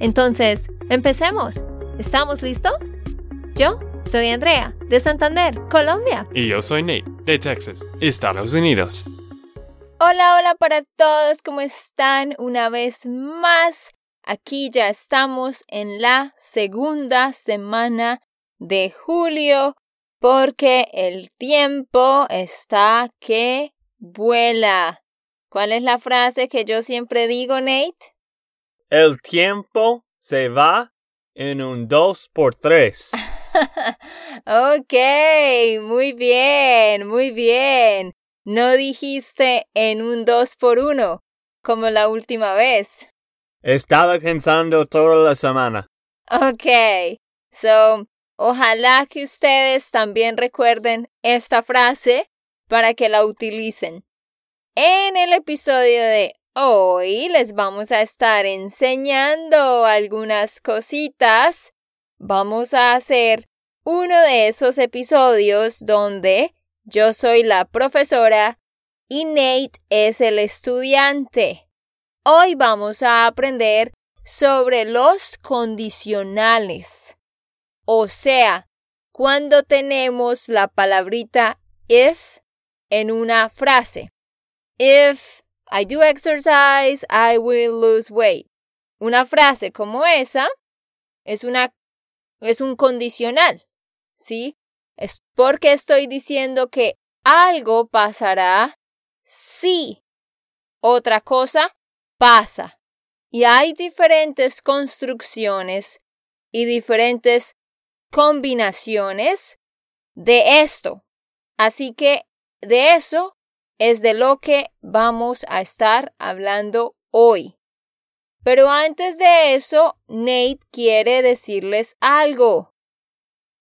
Entonces, empecemos. ¿Estamos listos? Yo soy Andrea, de Santander, Colombia. Y yo soy Nate, de Texas, Estados Unidos. Hola, hola para todos, ¿cómo están? Una vez más, aquí ya estamos en la segunda semana de julio porque el tiempo está que vuela. ¿Cuál es la frase que yo siempre digo, Nate? El tiempo se va en un dos por tres. ok, muy bien, muy bien. No dijiste en un dos por uno, como la última vez. Estaba pensando toda la semana. Ok, so Ojalá que ustedes también recuerden esta frase para que la utilicen. En el episodio de hoy les vamos a estar enseñando algunas cositas. Vamos a hacer uno de esos episodios donde yo soy la profesora y Nate es el estudiante. Hoy vamos a aprender sobre los condicionales. O sea, cuando tenemos la palabrita if en una frase. If I do exercise, I will lose weight. Una frase como esa es una es un condicional, ¿sí? Es porque estoy diciendo que algo pasará si otra cosa pasa. Y hay diferentes construcciones y diferentes combinaciones de esto. Así que de eso es de lo que vamos a estar hablando hoy. Pero antes de eso, Nate quiere decirles algo.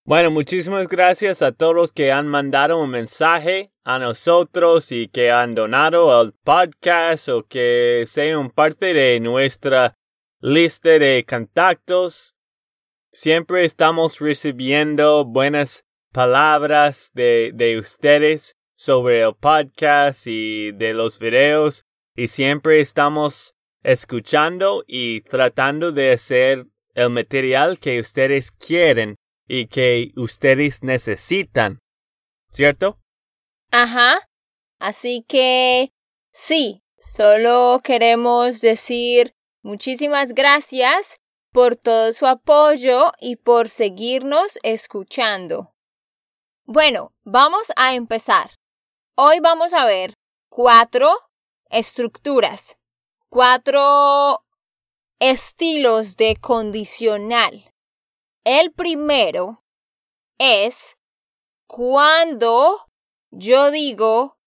Bueno, muchísimas gracias a todos que han mandado un mensaje a nosotros y que han donado al podcast o que sean parte de nuestra lista de contactos. Siempre estamos recibiendo buenas palabras de, de ustedes sobre el podcast y de los videos y siempre estamos escuchando y tratando de hacer el material que ustedes quieren y que ustedes necesitan. ¿Cierto? Ajá. Así que sí, solo queremos decir muchísimas gracias por todo su apoyo y por seguirnos escuchando. Bueno, vamos a empezar. Hoy vamos a ver cuatro estructuras, cuatro estilos de condicional. El primero es cuando yo digo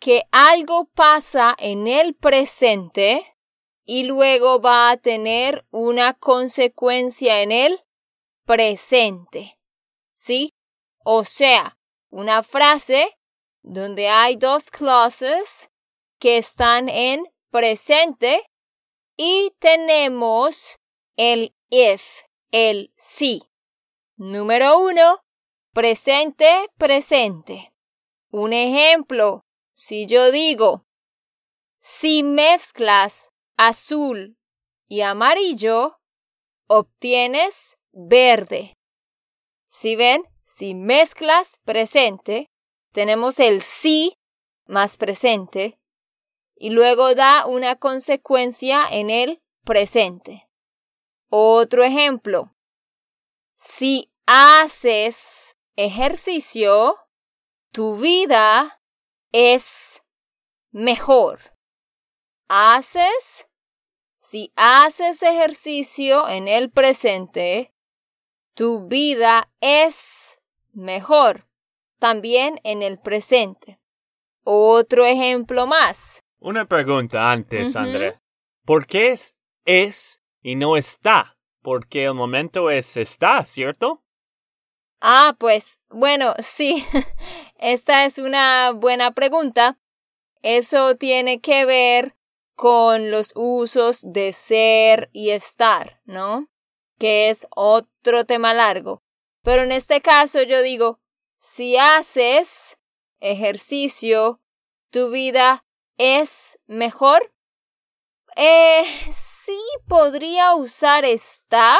que algo pasa en el presente y luego va a tener una consecuencia en el presente. ¿Sí? O sea, una frase donde hay dos clauses que están en presente y tenemos el if, el sí. Número uno, presente, presente. Un ejemplo, si yo digo, si mezclas azul y amarillo, obtienes verde. Si ven, si mezclas presente, tenemos el sí más presente y luego da una consecuencia en el presente. Otro ejemplo. Si haces ejercicio, tu vida es mejor. Haces si haces ejercicio en el presente, tu vida es mejor también en el presente. Otro ejemplo más. Una pregunta antes, André. ¿Por qué es es y no está, porque el momento es está, ¿cierto? Ah, pues bueno, sí, esta es una buena pregunta. Eso tiene que ver con los usos de ser y estar, ¿no? Que es otro tema largo. Pero en este caso yo digo, si haces ejercicio, tu vida es mejor. Eh, sí podría usar está,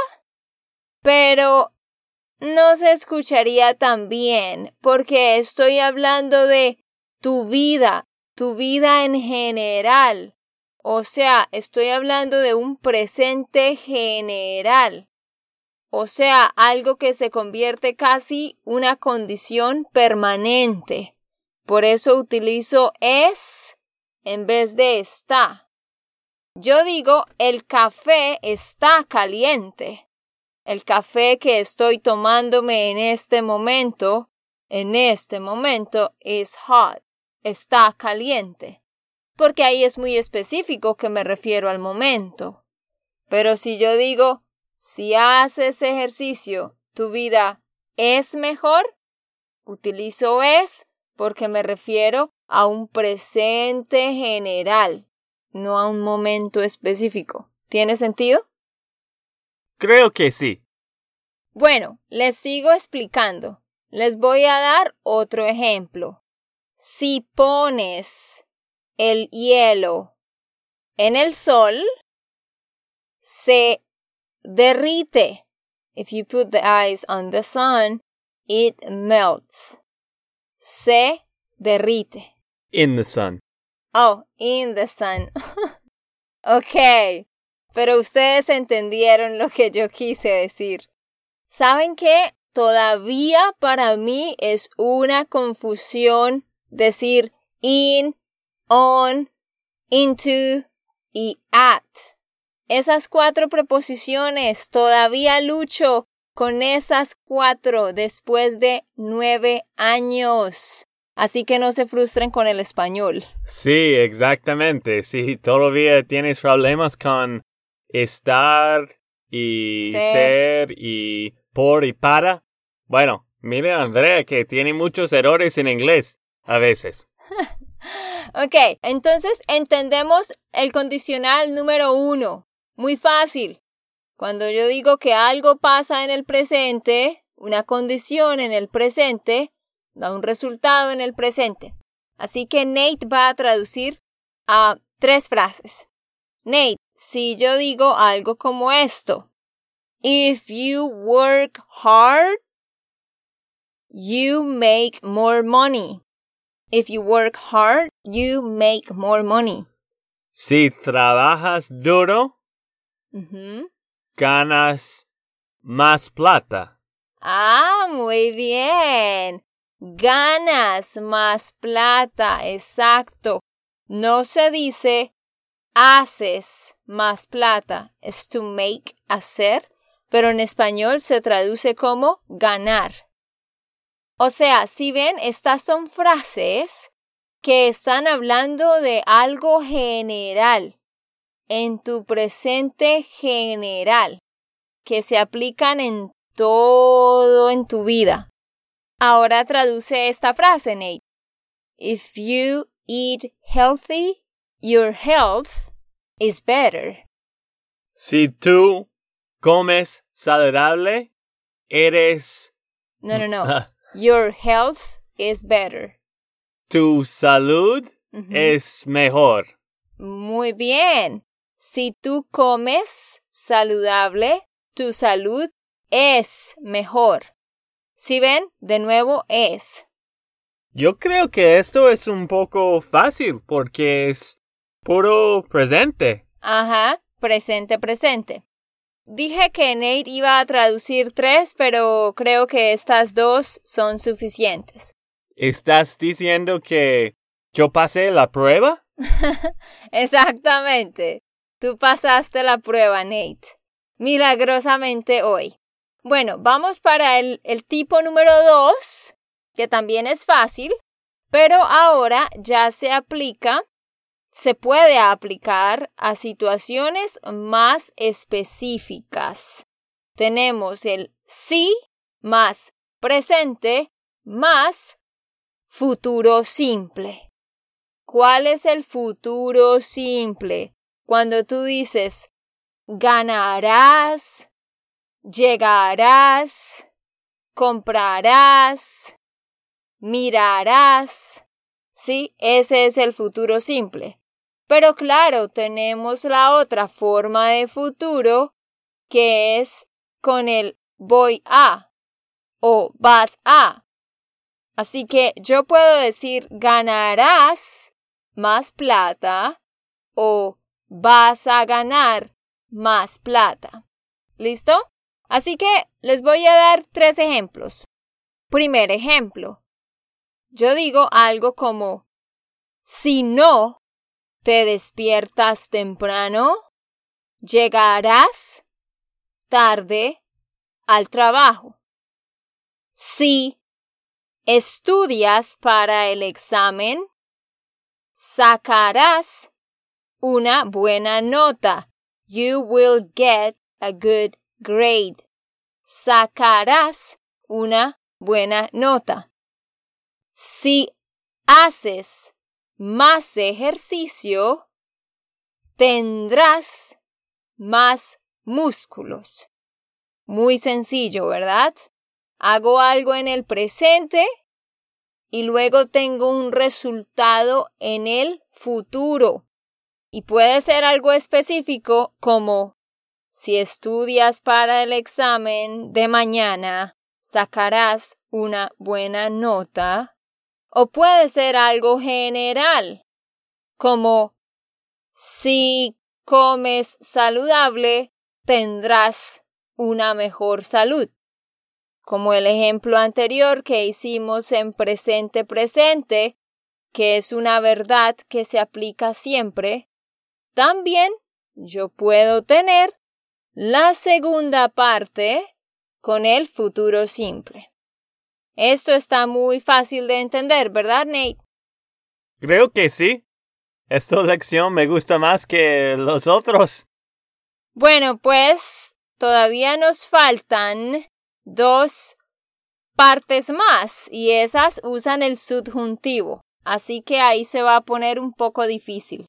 pero no se escucharía tan bien porque estoy hablando de tu vida, tu vida en general. O sea, estoy hablando de un presente general. O sea, algo que se convierte casi una condición permanente. Por eso utilizo es en vez de está. Yo digo, el café está caliente. El café que estoy tomándome en este momento, en este momento, is hot. Está caliente. Porque ahí es muy específico que me refiero al momento. Pero si yo digo, si haces ejercicio, tu vida es mejor, utilizo es porque me refiero a un presente general, no a un momento específico. ¿Tiene sentido? Creo que sí. Bueno, les sigo explicando. Les voy a dar otro ejemplo. Si pones el hielo en el sol, se derrite. If you put the ice on the sun, it melts. Se derrite. In the sun. Oh, in the sun. ok. Pero ustedes entendieron lo que yo quise decir. ¿Saben qué? Todavía para mí es una confusión decir in, on, into y at. Esas cuatro preposiciones, todavía lucho con esas cuatro después de nueve años. Así que no se frustren con el español. Sí, exactamente. Si todavía tienes problemas con estar y ser. y por y para. Bueno, mire Andrea que tiene muchos errores en inglés a veces. ok, entonces entendemos el condicional número uno. Muy fácil. Cuando yo digo que algo pasa en el presente, una condición en el presente, da un resultado en el presente. Así que Nate va a traducir a tres frases. Nate, si yo digo algo como esto, if you work hard, you make more money. If you work hard, you make more money. Si trabajas duro, ganas más plata. Ah, muy bien. Ganas más plata, exacto. No se dice haces más plata. Es to make, hacer, pero en español se traduce como ganar. O sea, si ven, estas son frases que están hablando de algo general, en tu presente general, que se aplican en todo en tu vida. Ahora traduce esta frase, Nate. If you eat healthy, your health is better. Si tú comes saludable, eres... No, no, no. your health is better. Tu salud es mejor. Muy bien. Si tú comes saludable, tu salud es mejor. Si ven, de nuevo es. Yo creo que esto es un poco fácil porque es puro presente. Ajá, presente, presente. Dije que Nate iba a traducir tres, pero creo que estas dos son suficientes. ¿Estás diciendo que yo pasé la prueba? Exactamente. Tú pasaste la prueba, Nate. Milagrosamente hoy. Bueno, vamos para el, el tipo número dos, que también es fácil, pero ahora ya se aplica se puede aplicar a situaciones más específicas. Tenemos el sí más presente más futuro simple. ¿Cuál es el futuro simple? Cuando tú dices ganarás, llegarás, comprarás, mirarás. Sí, ese es el futuro simple. Pero claro, tenemos la otra forma de futuro que es con el voy a o vas a. Así que yo puedo decir ganarás más plata o vas a ganar más plata. ¿Listo? Así que les voy a dar tres ejemplos. Primer ejemplo. Yo digo algo como, si no te despiertas temprano, llegarás tarde al trabajo. Si estudias para el examen, sacarás una buena nota. You will get a good grade. Sacarás una buena nota. Si haces más ejercicio, tendrás más músculos. Muy sencillo, ¿verdad? Hago algo en el presente y luego tengo un resultado en el futuro. Y puede ser algo específico como si estudias para el examen de mañana, sacarás una buena nota. O puede ser algo general, como si comes saludable, tendrás una mejor salud. Como el ejemplo anterior que hicimos en presente presente, que es una verdad que se aplica siempre, también yo puedo tener la segunda parte con el futuro simple. Esto está muy fácil de entender, ¿verdad, Nate? Creo que sí. Esta lección me gusta más que los otros. Bueno, pues todavía nos faltan dos partes más y esas usan el subjuntivo. Así que ahí se va a poner un poco difícil.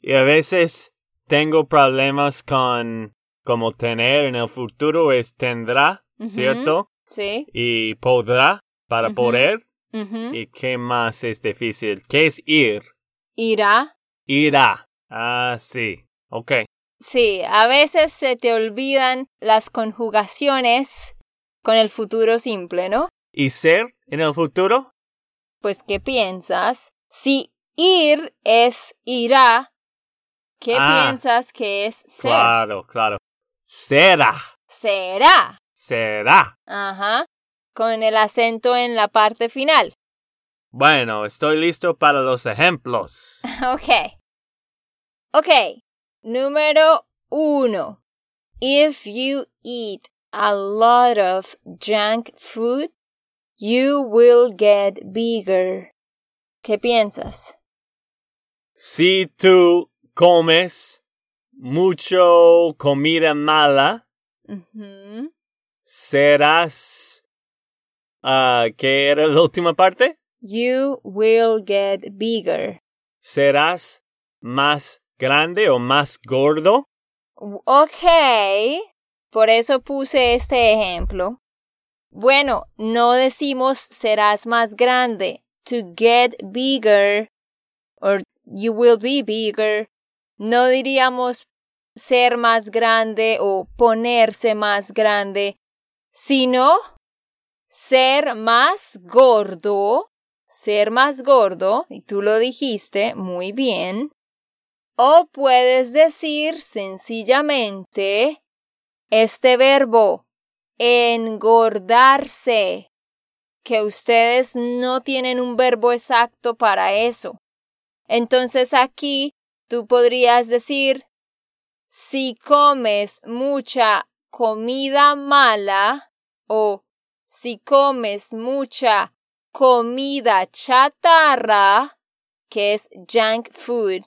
Y a veces tengo problemas con como tener en el futuro es tendrá, ¿cierto? Sí. Y podrá para poder. ¿Y qué más es difícil? ¿Qué es ir? Irá. Irá. Ah, sí. Ok. Sí, a veces se te olvidan las conjugaciones con el futuro simple, ¿no? ¿Y ser en el futuro? Pues, ¿qué piensas? Si ir es irá, ¿qué Ah. piensas que es ser? Claro, claro. Será. Será. Será. Ajá. Con el acento en la parte final. Bueno, estoy listo para los ejemplos. Ok. Ok. Número uno. If you eat a lot of junk food, you will get bigger. ¿Qué piensas? Si tú comes mucho comida mala, serás... ah, ¿Qué era la última parte? You will get bigger. ¿Serás más grande o más gordo? Ok. Por eso puse este ejemplo. Bueno, no decimos serás más grande. To get bigger or you will be bigger. No diríamos ser más grande o ponerse más grande, sino ser más gordo, ser más gordo, y tú lo dijiste muy bien. O puedes decir sencillamente este verbo, engordarse, que ustedes no tienen un verbo exacto para eso. Entonces aquí tú podrías decir, si comes mucha comida mala o si comes mucha comida chatarra, que es junk food,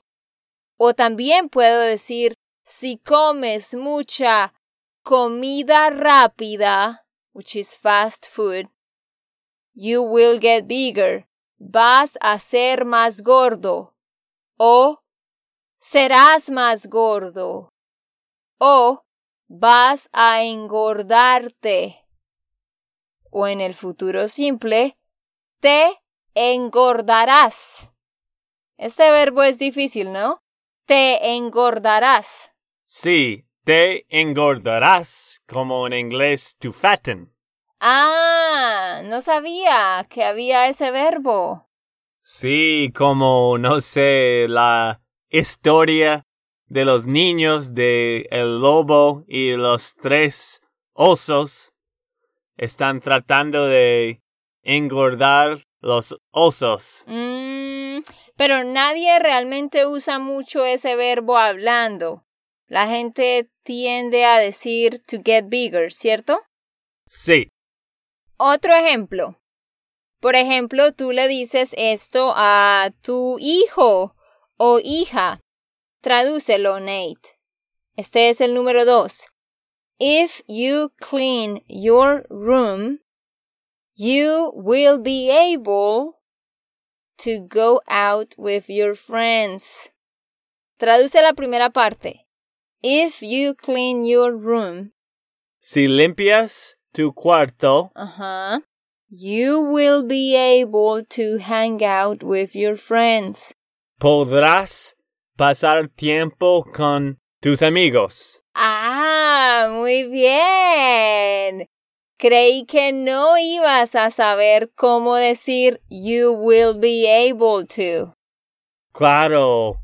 O también puedo decir, si comes mucha comida rápida, which is fast food, you will get bigger. Vas a ser más gordo. O serás más gordo. O vas a engordarte. O en el futuro simple, te engordarás. Este verbo es difícil, ¿no? Te engordarás. Sí, te engordarás, como en inglés to fatten. Ah, no sabía que había ese verbo. Sí, como, no sé, la historia de los niños de el lobo y los tres osos están tratando de engordar los osos. Mm, pero nadie realmente usa mucho ese verbo hablando. La gente tiende a decir to get bigger, ¿cierto? Sí. Otro ejemplo. Por ejemplo, tú le dices esto a tu hijo o hija. Tradúcelo, Nate. Este es el número dos. If you clean your room, you will be able to go out with your friends. Traduce la primera parte. If you clean your room, Si limpias tu cuarto, you will be able to hang out with your friends. Podrás pasar tiempo con tus amigos. Ah, muy bien. Creí que no ibas a saber cómo decir you will be able to. Claro.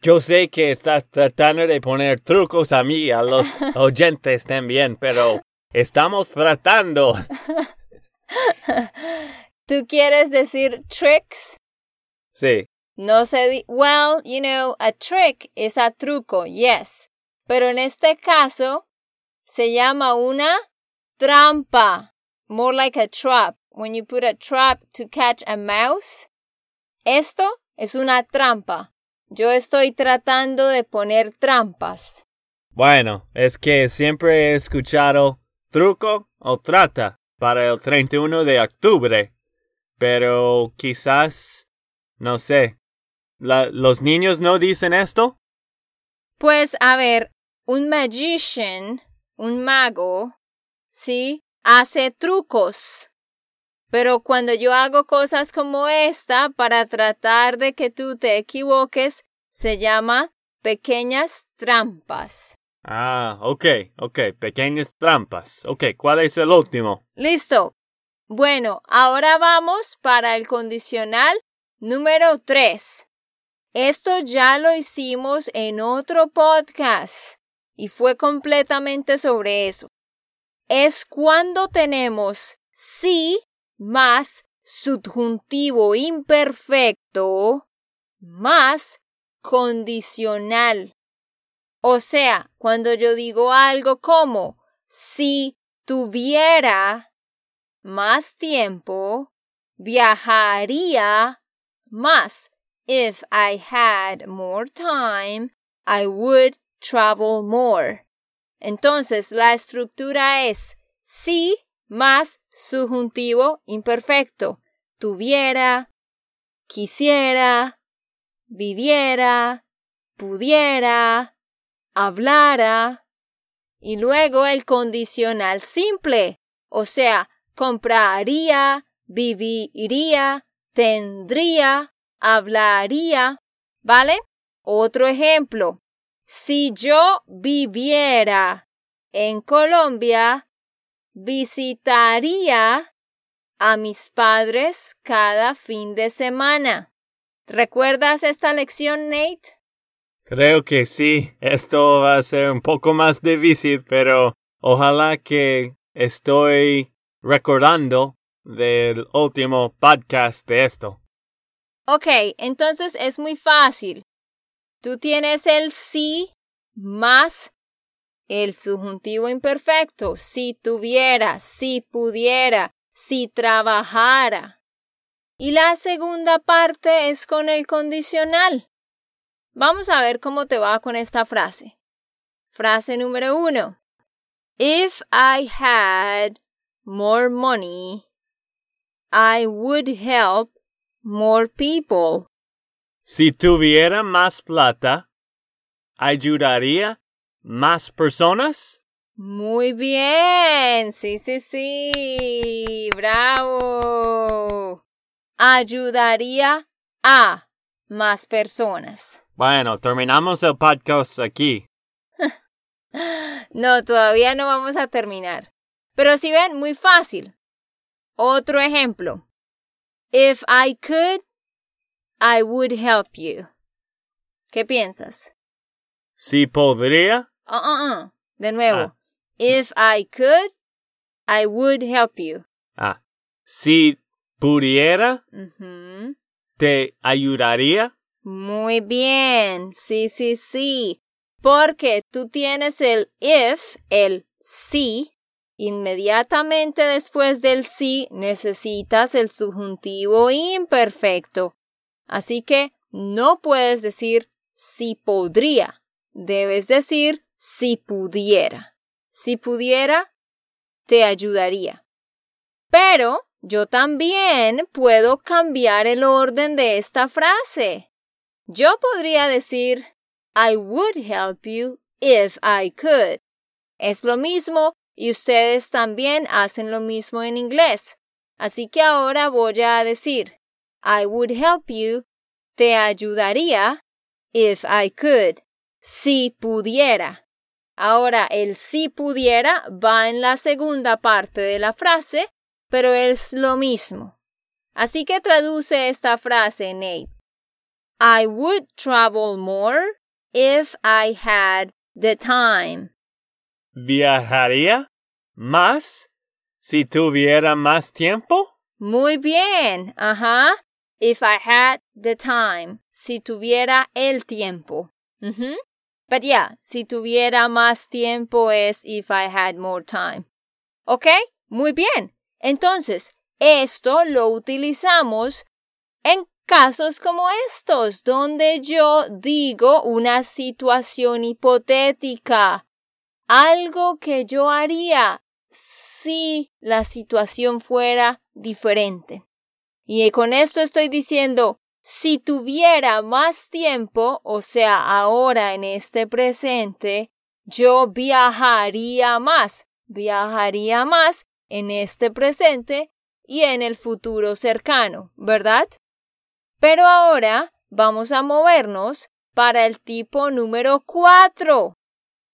Yo sé que estás tratando de poner trucos a mí, a los oyentes también, pero estamos tratando. ¿Tú quieres decir tricks? Sí. No se di well, you know, a trick is a truco, yes. Pero en este caso se llama una trampa, more like a trap. When you put a trap to catch a mouse, esto es una trampa. Yo estoy tratando de poner trampas. Bueno, es que siempre he escuchado truco o trata para el 31 de octubre, pero quizás, no sé, la- ¿los niños no dicen esto? Pues a ver, un magician, un mago, sí, hace trucos. Pero cuando yo hago cosas como esta para tratar de que tú te equivoques, se llama pequeñas trampas. Ah, ok, ok, pequeñas trampas. Ok, ¿cuál es el último? Listo. Bueno, ahora vamos para el condicional número 3. Esto ya lo hicimos en otro podcast y fue completamente sobre eso. Es cuando tenemos sí más subjuntivo imperfecto más condicional. O sea, cuando yo digo algo como si tuviera más tiempo, viajaría más. If I had more time, I would travel more. Entonces, la estructura es si más subjuntivo imperfecto. Tuviera, quisiera, viviera, pudiera, hablara. Y luego el condicional simple, o sea, compraría, viviría, tendría, hablaría, ¿vale? Otro ejemplo. Si yo viviera en Colombia, visitaría a mis padres cada fin de semana. ¿Recuerdas esta lección, Nate? Creo que sí, esto va a ser un poco más difícil, pero ojalá que estoy recordando del último podcast de esto. Ok, entonces es muy fácil. Tú tienes el sí más el subjuntivo imperfecto. Si tuviera, si pudiera, si trabajara. Y la segunda parte es con el condicional. Vamos a ver cómo te va con esta frase. Frase número uno. If I had more money, I would help more people. Si tuviera más plata, ¿ayudaría más personas? Muy bien, sí, sí, sí, bravo. Ayudaría a más personas. Bueno, terminamos el podcast aquí. No, todavía no vamos a terminar. Pero si ven, muy fácil. Otro ejemplo. If I could, I would help you. ¿Qué piensas? Si podría, Uh, uh, uh. De nuevo. Ah. If I could, I would help you. ah, si pudiera, Ujú. te ayudaría. Muy bien, sí, sí, sí. Porque tú tienes el if, el sí. Inmediatamente después del sí necesitas el subjuntivo imperfecto. Así que no puedes decir si podría. Debes decir si pudiera. Si pudiera, te ayudaría. Pero yo también puedo cambiar el orden de esta frase. Yo podría decir, I would help you if I could. Es lo mismo y ustedes también hacen lo mismo en inglés. Así que ahora voy a decir, I would help you, te ayudaría, if I could, si pudiera. Ahora el si pudiera va en la segunda parte de la frase, pero es lo mismo. Así que traduce esta frase, Nate. I would travel more if I had the time. ¿Viajaría más si tuviera más tiempo? Muy bien, ajá. If I had the time, si tuviera el tiempo. Ujú. But yeah, si tuviera más tiempo es if I had more time. ¿Ok? Muy bien. Entonces, esto lo utilizamos en casos como estos, donde yo digo una situación hipotética, algo que yo haría si la situación fuera diferente. Y con esto estoy diciendo, si tuviera más tiempo, o sea, ahora en este presente, yo viajaría más, viajaría más en este presente y en el futuro cercano, ¿verdad? Pero ahora vamos a movernos para el tipo número 4,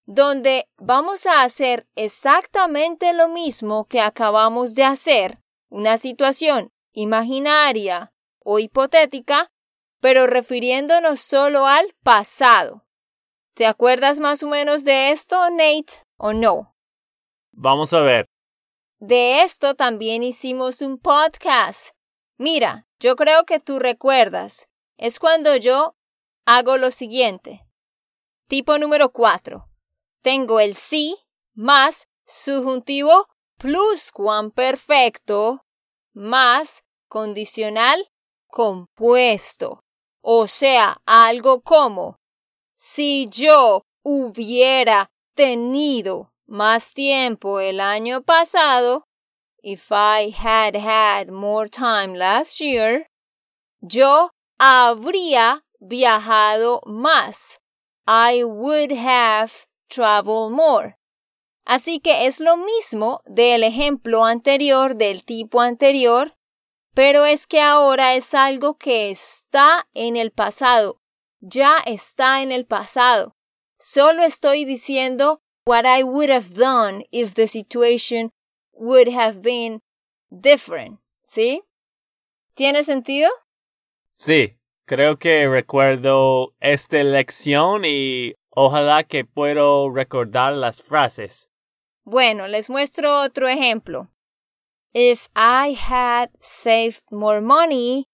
donde vamos a hacer exactamente lo mismo que acabamos de hacer, una situación imaginaria o hipotética, pero refiriéndonos solo al pasado. ¿Te acuerdas más o menos de esto, Nate, o no? Vamos a ver. De esto también hicimos un podcast. Mira, yo creo que tú recuerdas. Es cuando yo hago lo siguiente. Tipo número 4. Tengo el sí más subjuntivo pluscuamperfecto más condicional compuesto. O sea, algo como si yo hubiera tenido más tiempo el año pasado, if I had had more time last year, yo habría viajado más. I would have traveled more. Así que es lo mismo del ejemplo anterior, del tipo anterior, pero es que ahora es algo que está en el pasado, ya está en el pasado. Solo estoy diciendo what I would have done if the situation would have been different, ¿sí? ¿Tiene sentido? Sí, creo que recuerdo esta lección y ojalá que puedo recordar las frases. Bueno, les muestro otro ejemplo. If I had saved more money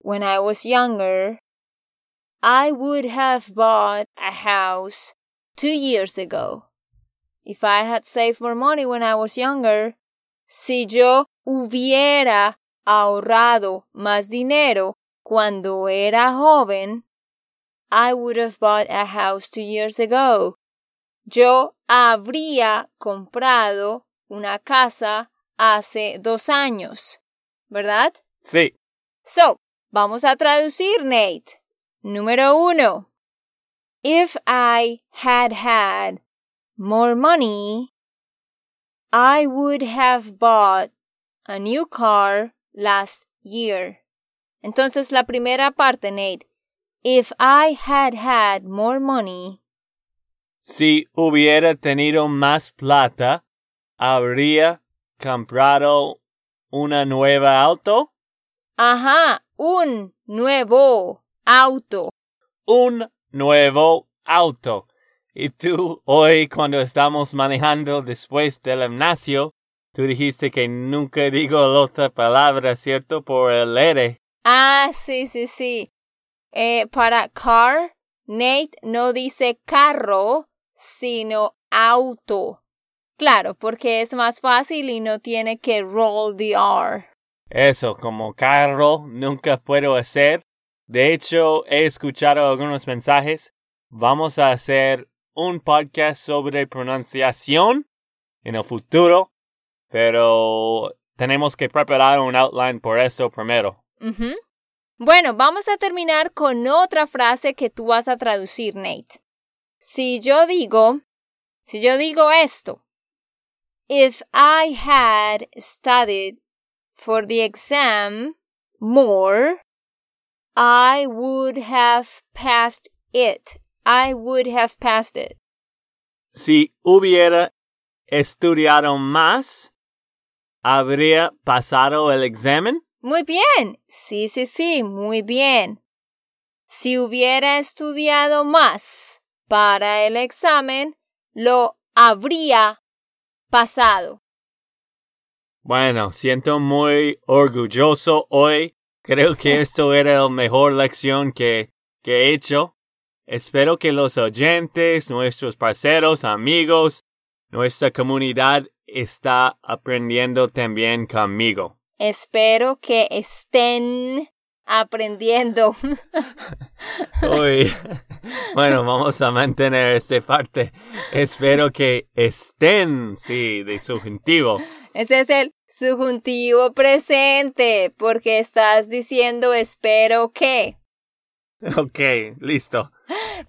when I was younger, I would have bought a house two years ago. If I had saved more money when I was younger, si yo hubiera ahorrado más dinero cuando era joven, I would have bought a house two years ago. Yo habría comprado una casa hace dos años. ¿Verdad? Sí. So, vamos a traducir, Nate. Número uno. If I had had more money, I would have bought a new car last year. Entonces, la primera parte, Nate. If I had had more money. Si hubiera tenido más plata, habría comprado una nueva auto. Ajá, un nuevo auto. Un nuevo auto. Y tú, hoy, cuando estamos manejando después del gimnasio, tú dijiste que nunca digo la otra palabra, ¿cierto? Por el R. Ah, sí, sí, sí. Eh, para car, Nate no dice carro, sino auto. Claro, porque es más fácil y no tiene que roll the R. Eso, como carro, nunca puedo hacer. De hecho, he escuchado algunos mensajes. Vamos a hacer un podcast sobre pronunciación en el futuro, pero tenemos que preparar un outline por eso primero. Ujú. Bueno, vamos a terminar con otra frase que tú vas a traducir, Nate. Si yo digo, si yo digo esto, if I had studied for the exam more, I would have passed it. I would have passed it. Si hubiera estudiado más, habría pasado el examen. Muy bien. Sí, sí, sí, muy bien. Si hubiera estudiado más para el examen, lo habría pasado. Bueno, siento muy orgulloso hoy. Creo que esto era la mejor lección que, que he hecho. Espero que los oyentes, nuestros parceros, amigos, nuestra comunidad está aprendiendo también conmigo. Espero que estén aprendiendo. Uy. Bueno, vamos a mantener esta parte. Espero que estén, sí, de subjuntivo. Ese es el subjuntivo presente, porque estás diciendo espero que. Ok, listo.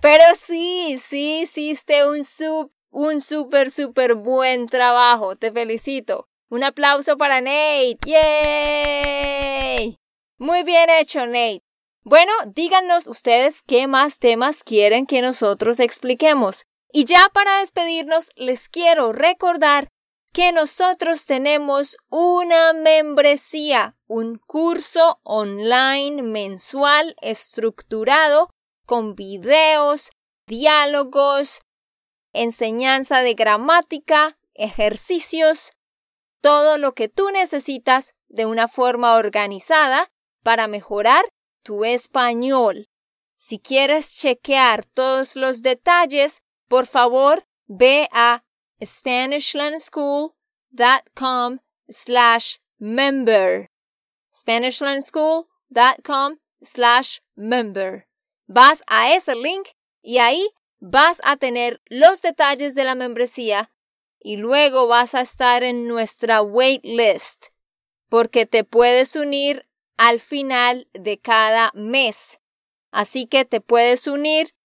Pero sí, sí hiciste un sub, un súper, súper buen trabajo. Te felicito. Un aplauso para Nate. ¡Yay! Muy bien hecho, Nate. Bueno, díganos ustedes qué más temas quieren que nosotros expliquemos. Y ya para despedirnos, les quiero recordar que nosotros tenemos una membresía, un curso online mensual estructurado con videos, diálogos, enseñanza de gramática, ejercicios, todo lo que tú necesitas de una forma organizada para mejorar tu español. Si quieres chequear todos los detalles, por favor, ve a SpanishLandSchool.com slash member. SpanishLandSchool.com slash member. Vas a ese link y ahí vas a tener los detalles de la membresía y luego vas a estar en nuestra waitlist porque te puedes unir al final de cada mes. Así que te puedes unir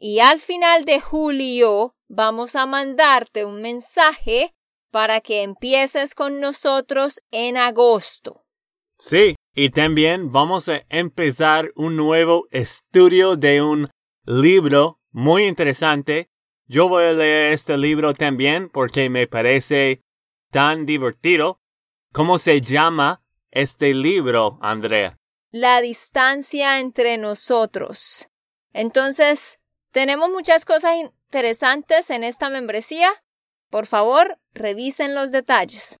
y al final de julio vamos a mandarte un mensaje para que empieces con nosotros en agosto. Sí, y también vamos a empezar un nuevo estudio de un libro muy interesante. Yo voy a leer este libro también porque me parece tan divertido. ¿Cómo se llama este libro, Andrea? La distancia entre nosotros. Entonces, tenemos muchas cosas interesantes en esta membresía. Por favor, revisen los detalles.